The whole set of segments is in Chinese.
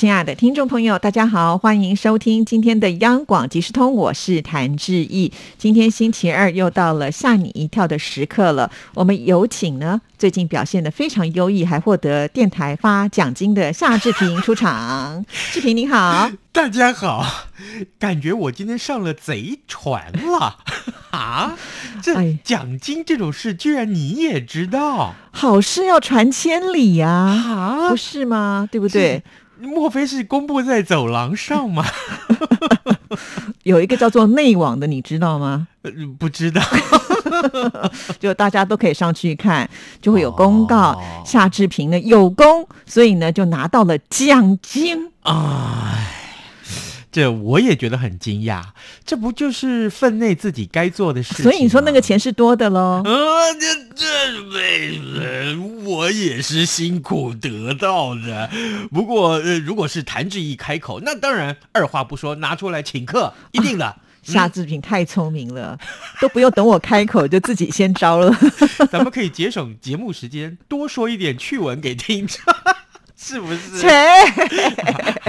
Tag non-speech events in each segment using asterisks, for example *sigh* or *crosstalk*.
亲爱的听众朋友，大家好，欢迎收听今天的央广即时通，我是谭志毅。今天星期二又到了吓你一跳的时刻了，我们有请呢最近表现的非常优异，还获得电台发奖金的夏志平出场。*laughs* 志平你好，大家好，感觉我今天上了贼船了 *laughs* 啊！这哎奖金这种事，居然你也知道好事要传千里呀、啊不？是吗？对不对？莫非是公布在走廊上吗？*laughs* 有一个叫做内网的，你知道吗？呃不知道。*laughs* 就大家都可以上去看，就会有公告，哦夏志平呢有功，所以呢就拿到了奖金。哎，这我也觉得很惊讶，这不就是分内自己该做的事？所以你说那个钱是多的喽？啊，这这为人，我也是辛苦得到的。不过，呃，如果是谭志毅开口，那当然二话不说拿出来请客，一定的。夏志平太聪明了，都不用等我开口就自己先招了。*laughs* 咱们可以节省节目时间，多说一点趣闻给听众，是不是？切，*laughs*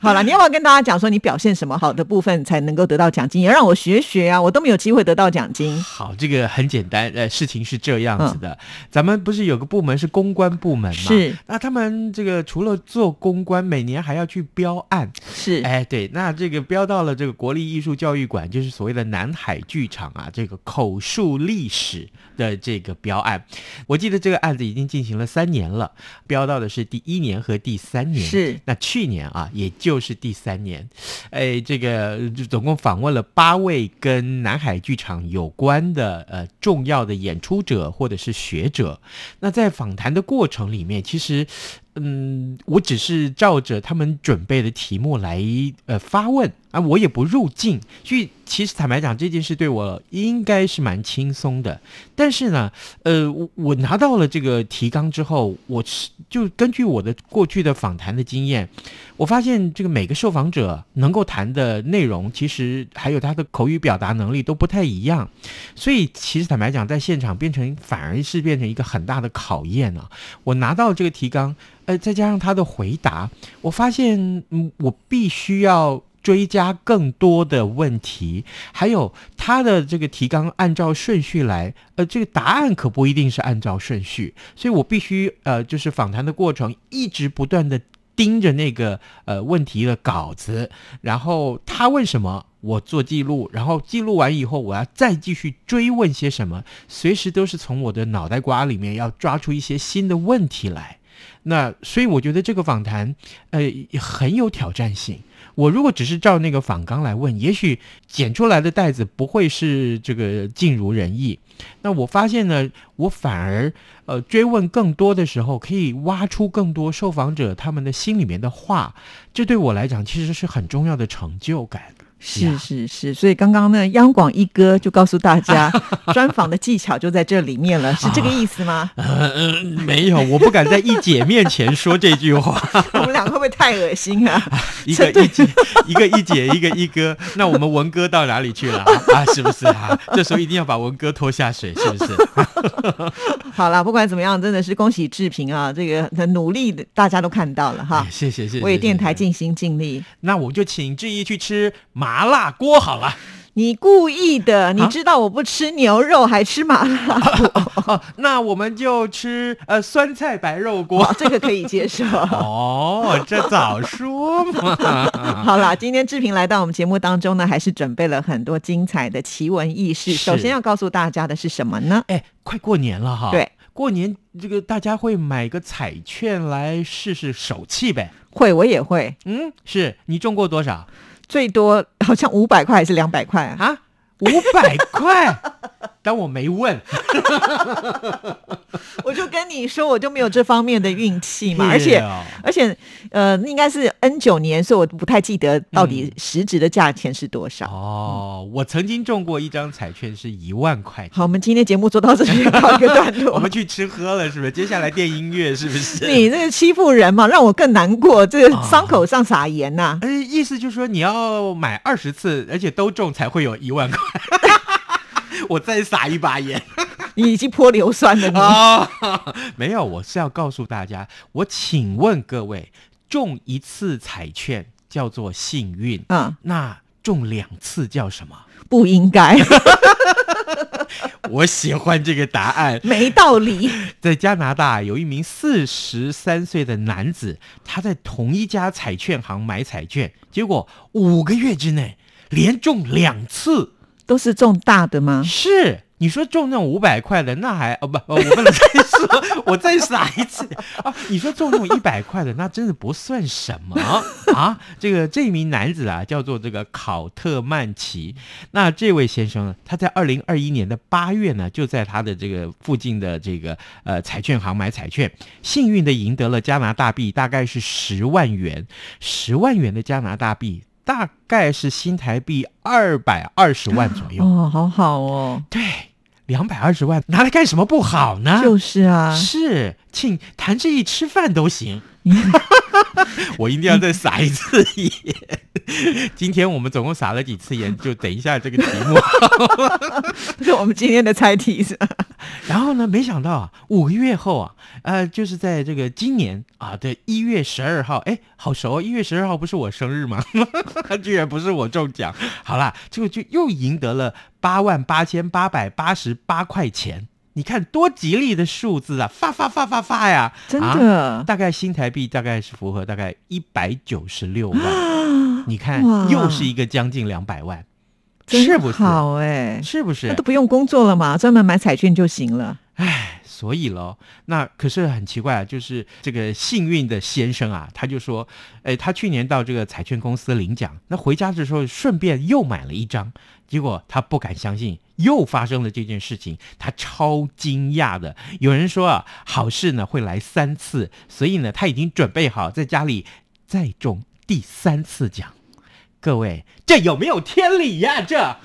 好了，你要不要跟大家讲说你表现什么好的部分才能够得到奖金？也让我学学啊，我都没有机会得到奖金。好，这个很简单，呃，事情是这样子的，咱们不是有个部门是公关部门嘛？是，那他们这个除了做公关，每年还要去标案，是，哎，对，那这个标到了这个国立艺术教育馆，就是所谓的南海剧场啊，这个口述历史的这个标案，我记得这个案子已经进行了三年了，标到的是第一年和第三年，是那去年啊，也就是第三年，哎，这个总共访问了八位跟南海剧场有关的呃重要的演出者或者是学者，那在访谈的过程里面，其实。嗯，我只是照着他们准备的题目来呃发问啊，我也不入境，所以其实坦白讲，这件事对我应该是蛮轻松的。但是呢，呃，我我拿到了这个提纲之后，我是就根据我的过去的访谈的经验，我发现这个每个受访者能够谈的内容，其实还有他的口语表达能力都不太一样，所以其实坦白讲，在现场变成反而是变成一个很大的考验啊。我拿到这个提纲。呃，再加上他的回答，我发现，嗯，我必须要追加更多的问题，还有他的这个提纲按照顺序来，呃，这个答案可不一定是按照顺序，所以我必须呃，就是访谈的过程一直不断的盯着那个呃问题的稿子，然后他问什么。我做记录，然后记录完以后，我要再继续追问些什么，随时都是从我的脑袋瓜里面要抓出一些新的问题来。那所以我觉得这个访谈，呃，很有挑战性。我如果只是照那个访纲来问，也许剪出来的袋子不会是这个尽如人意。那我发现呢，我反而呃追问更多的时候，可以挖出更多受访者他们的心里面的话，这对我来讲其实是很重要的成就感。是是是，所以刚刚呢，央广一哥就告诉大家，*laughs* 专访的技巧就在这里面了，是这个意思吗？*laughs* 呃，呃没有，我不敢在一姐面前说这句话。*laughs* 我们两个会不会太恶心啊？一个一姐，一个一姐，一个一哥，那我们文哥到哪里去了啊？是不是啊？这时候一定要把文哥拖下水，是不是？好了，不管怎么样，真的是恭喜志平啊，这个很努力的，大家都看到了哈哎。谢谢谢谢。为电台尽心尽力，那我就请志毅去吃麻辣锅好了。你故意的，你啊知道我不吃牛肉，还吃麻辣 *laughs* 哦，那我们就吃呃酸菜白肉锅哇，。这个可以接受。*laughs* 哦，这早说嘛！*laughs* 好啦，今天志平来到我们节目当中呢，还是准备了很多精彩的奇闻异事。首先要告诉大家的是什么呢？哎，快过年了哈。对，过年这个大家会买个彩券来试试手气呗。会，我也会，嗯，是你中过多少最多好像五百块还是两百块啊？五百块，当我没问。*laughs* 我就跟你说，我就没有这方面的运气嘛，*laughs* 而且而且呃，应该是 N 九年，所以我不太记得到底实质的价钱是多少。哦，我曾经中过一张彩券是一万块。好，我们今天节目做到这里，告一个段落。*laughs* 我们去吃喝了，是不是？接下来电音乐是不是？你这个欺负人嘛，让我更难过。这个啊伤口上撒盐呐、呃，意思就是说你要买二十次，而且都中才会有一万块。我再撒一把盐 *laughs* 你已经泼硫酸了你。啊！*laughs* 没有，我是要告诉大家，我请问各位，中一次彩券叫做幸运，嗯，那中两次叫什么？不应该，*laughs* 我喜欢这个答案。没道理。在加拿大，有一名四十三岁的男子，他在同一家彩券行买彩券，结果五个月之内连中两次。都是中大的吗？是你说中那种五百块的，那还哦不，我不能再说，我再撒一次啊！你说中那种一百块的，那真的不算什么 *laughs* 啊！这个这名男子啊，叫做这个考特曼奇。那这位先生呢，他在二零二一年的八月呢，就在他的这个附近的这个呃彩券行买彩券，幸运的赢得了加拿大币，大概是十万元，十万元的加拿大币。大概是新台币二百二十万左右，哦，好好哦，对，两百二十万拿来干什么不好呢？就是啊，是请谭志毅吃饭都行，你 *laughs* 我一定要再撒一次盐。*laughs* 今天我们总共撒了几次盐？就等一下这个题目。*laughs* 这是我们今天的猜题是吧？*laughs* 然后呢，没想到啊，五个月后啊，呃，就是在这个今年啊的一月十二号，哎，好熟哦，一月十二号不是我生日吗？居然不是我中奖。好啦，这个就又赢得了八万八千八百八十八块钱。你看多吉利的数字啊！发发发发发呀！真啊的，大概新台币大概是符合大概一百九十六万，*gasps* 你看又是一个将近两百万，真是不是？好哎、是不是那都？不用工作了嘛，专门买彩券就行了。唉，所以咯，那可是很奇怪啊，就是这个幸运的先生啊，他就说，哎，他去年到这个彩券公司领奖，那回家的时候顺便又买了一张，结果他不敢相信，又发生了这件事情，他超惊讶的。有人说啊，好事呢会来三次，所以呢他已经准备好在家里再中第三次奖。各位，这有没有天理呀、这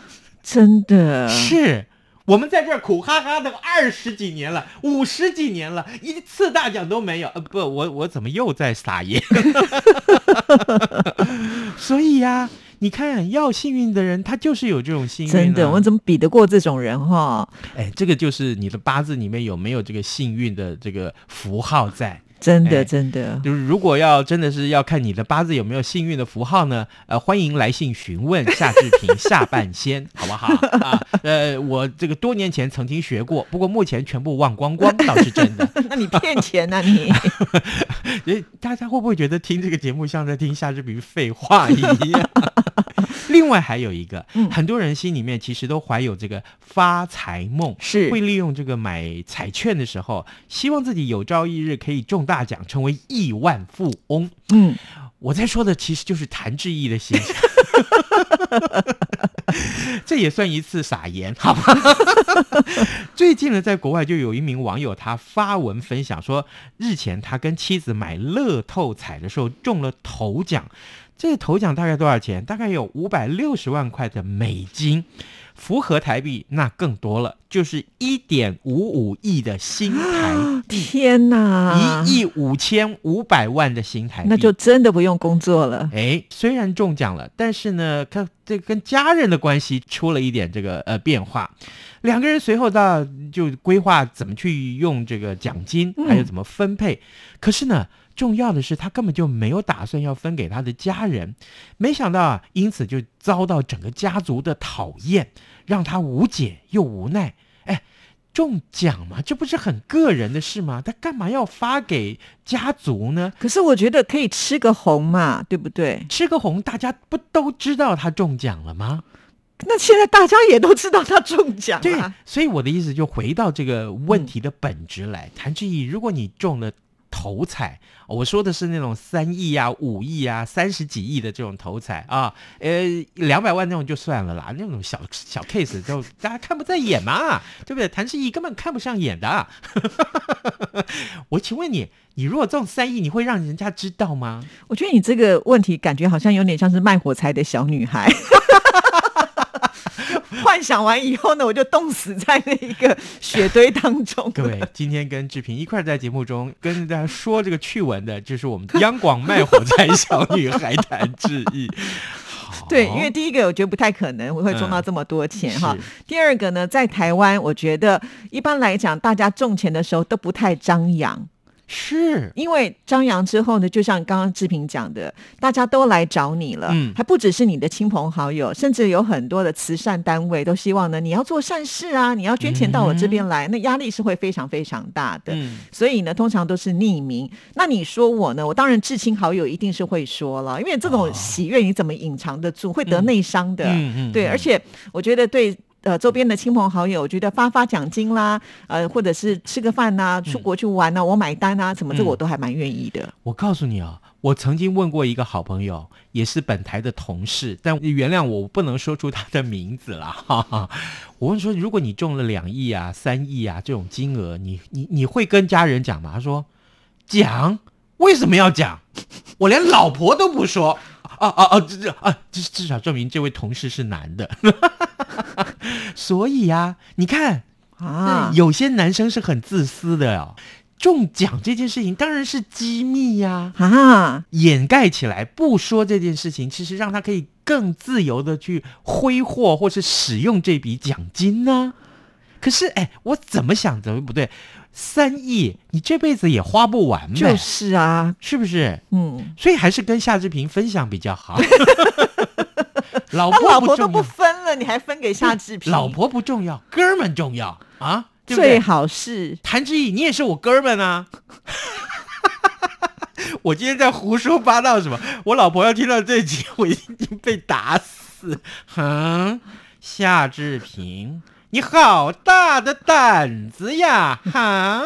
真的，是我们在这儿苦哈哈的二十几年了，五十几年了，一次大奖都没有。呃，不，我我怎么又在撒盐？*laughs* 所以呀、你看，要幸运的人，他就是有这种幸运、啊。真的，我怎么比得过这种人哈？哎，这个就是你的八字里面有没有这个幸运的这个符号在？真的，哎真的，就是如果要真的是要看你的八字有没有幸运的符号呢，呃，欢迎来信询问夏志平下半仙，*laughs* 好不好啊？呃，我这个多年前曾经学过，不过目前全部忘光光，倒是真的。*laughs* 那你骗钱呐、你？*laughs* 诶，大家会不会觉得听这个节目像在听夏志平废话一样？*laughs* 另外还有一个，嗯很多人心里面其实都怀有这个发财梦，是会利用这个买彩券的时候，希望自己有朝一日可以中大奖，成为亿万富翁。嗯，我在说的其实就是谭志毅的心情，*laughs* 这也算一次撒盐，好吧？*laughs* 最近呢，在国外就有一名网友他发文分享说，日前他跟妻子买乐透彩的时候中了头奖，这个头奖大概多少钱？大概有五百六十万块的美金。符合台币那更多了，就是一点五五亿的新台币，*gasps* 天哪，一亿五千五百万的新台币，那就真的不用工作了。哎，虽然中奖了，但是呢，看这跟家人的关系出了一点这个呃变化。两个人随后到就规划怎么去用这个奖金，嗯还有怎么分配。可是呢，重要的是他根本就没有打算要分给他的家人，没想到啊，因此就遭到整个家族的讨厌，让他无解又无奈。哎。中奖嘛，这不是很个人的事吗？他干嘛要发给家族呢？可是我觉得可以吃个红嘛，对不对？吃个红，大家不都知道他中奖了吗？那现在大家也都知道他中奖了对了，，所以我的意思就回到这个问题的本质来。谭志毅，如果你中了头彩。我说的是那种三亿啊、五亿啊、三十几亿的这种头彩啊，呃，两百万那种就算了啦，那种小小 case 都大家看不在眼嘛，对不对？谭志毅根本看不上眼的。*laughs* 我请问你，你如果中三亿，你会让人家知道吗？我觉得你这个问题感觉好像有点像是卖火柴的小女孩。幻想完以后呢，我就冻死在那一个雪堆当中。各位，今天跟志平一块在节目中跟大家说这个趣闻的，就是我们央广卖火柴小女孩谭志毅。*laughs* 对，因为第一个我觉得不太可能会中到这么多钱哈。第二个呢，在台湾，我觉得一般来讲，大家中钱的时候都不太张扬。是因为张扬之后呢，就像刚刚志平讲的，大家都来找你了，嗯，还不只是你的亲朋好友，甚至有很多的慈善单位都希望呢，你要做善事啊，你要捐钱到我这边来，那压力是会非常非常大的。嗯，所以呢，通常都是匿名。那你说我呢？我当然至亲好友一定是会说了，因为这种喜悦你怎么隐藏得住？会得内伤的。嗯嗯，对，而且我觉得对。呃，周边的亲朋好友，我觉得发发奖金啦，呃，或者是吃个饭呐，出国去玩呐，我买单啊，什么这我都还蛮愿意的。我告诉你啊，我曾经问过一个好朋友，也是本台的同事，但原谅我不能说出他的名字啦。*laughs* 哈哈。我问说，如果你中了两亿啊、三亿啊这种金额，你你你会跟家人讲吗？他说讲，为什么要讲？我连老婆都不说。啊啊啊！这这啊，至至少证明这位同事是男的。*laughs* 所以呀，你看啊，有些男生是很自私的哦。中奖这件事情当然是机密呀，啊，掩盖起来不说这件事情，其实让他可以更自由的去挥霍或是使用这笔奖金呢。可是，哎，我怎么想怎么不对。三亿，你这辈子也花不完就是啊，是不是？嗯，所以还是跟夏志平分享比较好。*laughs* 老婆老婆都不分了，你还分给夏志平？老婆不重要，哥们重要啊！最好是谭志毅，你也是我哥们啊！*laughs* 我今天在胡说八道什么？我老婆要听到这集，我已经被打死。哼，夏志平。你好大的胆子呀！哈。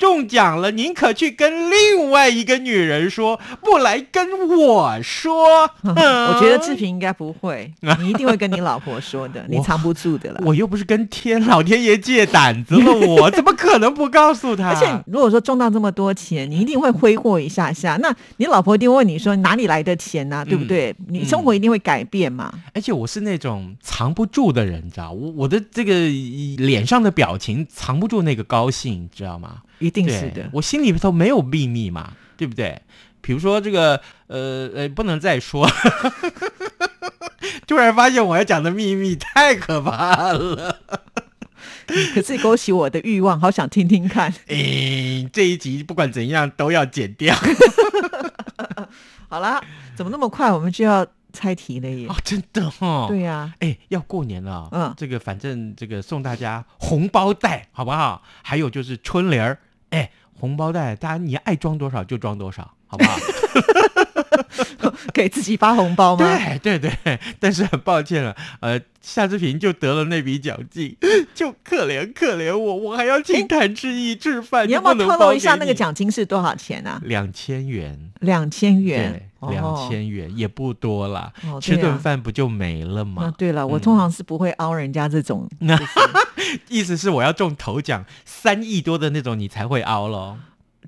中奖了，您可去跟另外一个女人说，不来跟我说。*laughs* 我觉得志平应该不会，*laughs* 你一定会跟你老婆说的，你藏不住的了。*laughs* 我又不是跟天老天爷借胆子了，我怎么可能不告诉他？而且如果说中到这么多钱，你一定会挥霍一下下。那你老婆一定问你说哪里来的钱呢？对不对？你生活一定会改变嘛。而且我是那种藏不住的人，你知道，我我的这个脸上的表情藏不住那个高兴，你知道吗？一定是的，我心里头没有秘密嘛，对不对？比如说这个，呃呃，不能再说。*laughs* 突然发现我要讲的秘密太可怕了，可是勾起我的欲望，好想听听看。*laughs* 哎，这一集不管怎样都要剪掉。*laughs* 好了，怎么那么快我们就要猜题了耶？哦，真的哦。对呀，哎，要过年了，嗯，这个反正这个送大家红包袋好不好？还有就是春联儿。哎，红包袋，大家你爱装多少就装多少，好不好？*laughs* *laughs* 给自己发红包吗？对对对，但是很抱歉了，呃，夏志平就得了那笔奖金，就可怜可怜我，我还要请谭志毅吃饭。你要不要透露一下那个奖金是多少钱啊？两千元，两千元，两千元也不多啦，吃顿饭不就没了吗？对了，我通常是不会凹人家这种，*laughs* 意思是我要中头奖三亿多的那种，你才会凹喽。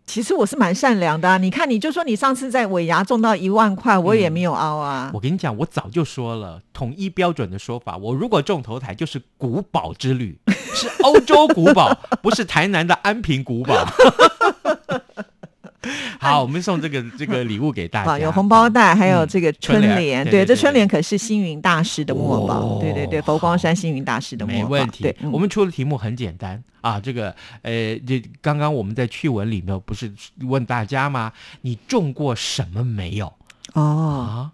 其实我是蛮善良的，你看，你就说你上次在尾牙中到一万块，我也没有凹啊。我跟你讲，我早就说了，统一标准的说法，我如果中头台就是古堡之旅，是欧洲古堡，不是台南的安平古堡。*laughs* 好，我们送这个这个礼物给大家，*laughs* 有红包袋，还有这个春联。对，这春联可是星云大师的墨宝。对对对，佛光山星云大师的墨宝。没问题。对，我们出的题目很简单啊，这个呃，这刚刚我们在趣闻里面不是问大家吗？你中过什么没有？哦，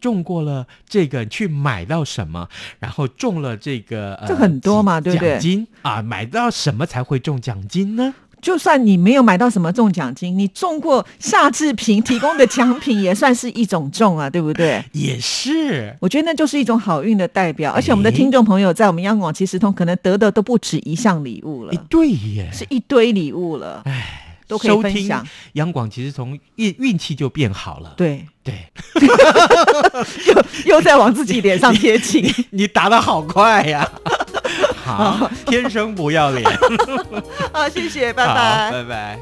中过了这个去买到什么？然后中了这个这很多嘛，对不对？奖金啊，买到什么才会中奖金呢？就算你没有买到什么中奖金你中过夏志平提供的奖品也算是一种中啊对不对？也是。我觉得那就是一种好运的代表而且我们的听众朋友在我们央广其实通可能得的都不止一项礼物了。一对耶。是一堆礼物了哎都可以分享。央广其实从运运气就变好了。对。对。*laughs* 又又在往自己脸上贴 *laughs* 金你打的好快呀。啊 *laughs* 天生不要脸。*laughs* 好谢谢拜拜。拜拜。